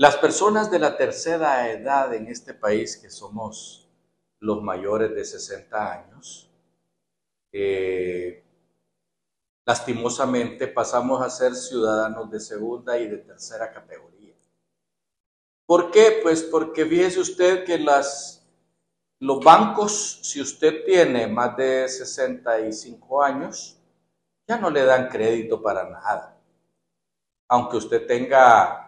Las personas de la tercera edad en este país, que somos los mayores de 60 años, eh, lastimosamente pasamos a ser ciudadanos de segunda y de tercera categoría. ¿Por qué? Pues porque fíjese usted que los bancos, si usted tiene más de 65 años, ya no le dan crédito para nada. Aunque usted tenga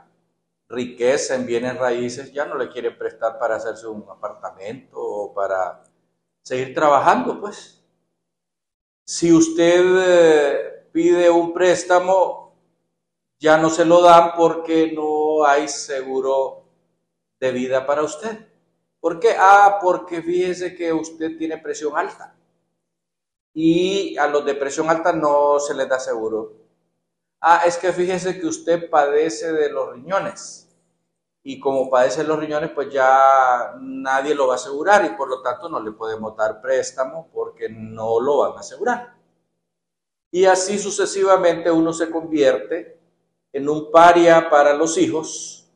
riqueza en bienes raíces, ya no le quiere prestar para hacerse un apartamento o para seguir trabajando, pues. Si usted eh, pide un préstamo, ya no se lo dan porque no hay seguro de vida para usted. ¿Por qué? Ah, porque fíjese que usted tiene presión alta. Y a los de presión alta no se les da seguro Ah, es que fíjese que usted padece de los riñones y como padece los riñones, pues ya nadie lo va a asegurar y por lo tanto no le podemos dar préstamo porque no lo van a asegurar. Y así sucesivamente uno se convierte en un paria para los hijos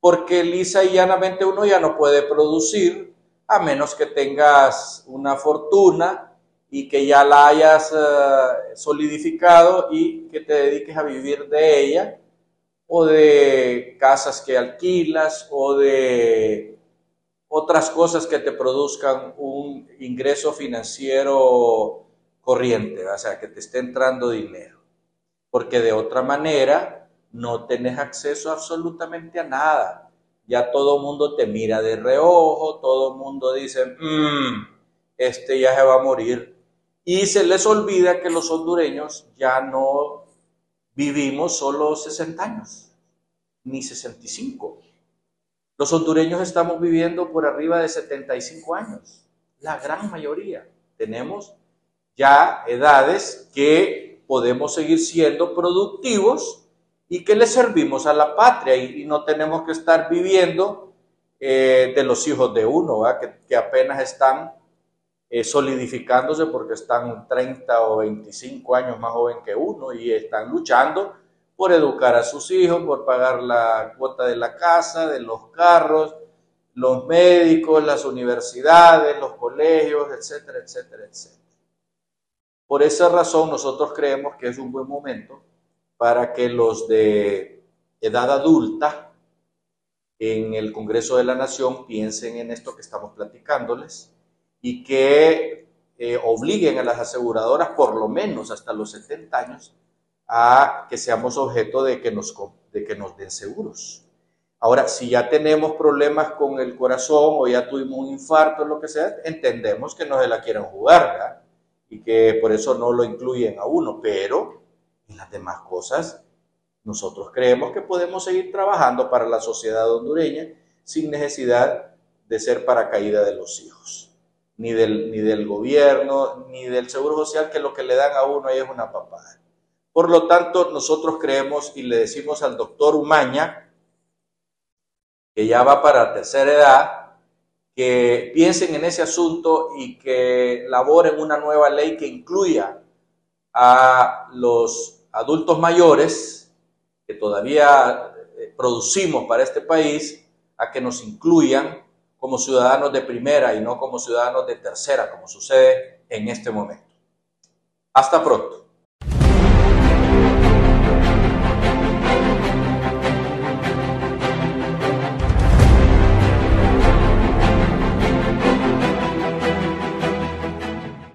porque lisa y llanamente uno ya no puede producir a menos que tengas una fortuna y que ya la hayas eh, solidificado y que te dediques a vivir de ella o de casas que alquilas o de otras cosas que te produzcan un ingreso financiero corriente, o sea, que te esté entrando dinero. Porque de otra manera no tenés acceso absolutamente a nada. Ya todo mundo te mira de reojo, todo mundo dice, mmm, este ya se va a morir y se les olvida que los hondureños ya no vivimos solo 60 años, ni 65. Los hondureños estamos viviendo por arriba de 75 años, la gran mayoría. Tenemos ya edades que podemos seguir siendo productivos y que le servimos a la patria y, no tenemos que estar viviendo eh, de los hijos de uno, que, que apenas están eh, solidificándose porque están 30 o 25 años más joven que uno y están luchando por educar a sus hijos, por pagar la cuota de la casa, de los carros, los médicos, las universidades, los colegios, etcétera, etcétera, etcétera. Por esa razón nosotros creemos que es un buen momento para que los de edad adulta en el Congreso de la Nación piensen en esto que estamos platicándoles y que eh, obliguen a las aseguradoras, por lo menos hasta los 70 años, a que seamos objeto de que nos, de que nos den seguros. Ahora, si ya tenemos problemas con el corazón o ya tuvimos un infarto lo que sea, entendemos que no se la quieren jugar, ¿verdad? Y que por eso no lo incluyen a uno, pero en las demás cosas, nosotros creemos que podemos seguir trabajando para la sociedad hondureña sin necesidad de ser paracaída de los hijos ni del, ni del gobierno, ni del Seguro Social, que lo que le dan a uno ahí es una papada. Por lo tanto, nosotros creemos y le decimos al doctor Umaña, que ya va para tercera edad, que piensen en ese asunto y que laboren una nueva ley que incluya a los adultos mayores que todavía eh, producimos para este país, a que nos incluyan como ciudadanos de primera y no como ciudadanos de tercera, como sucede en este momento. Hasta pronto.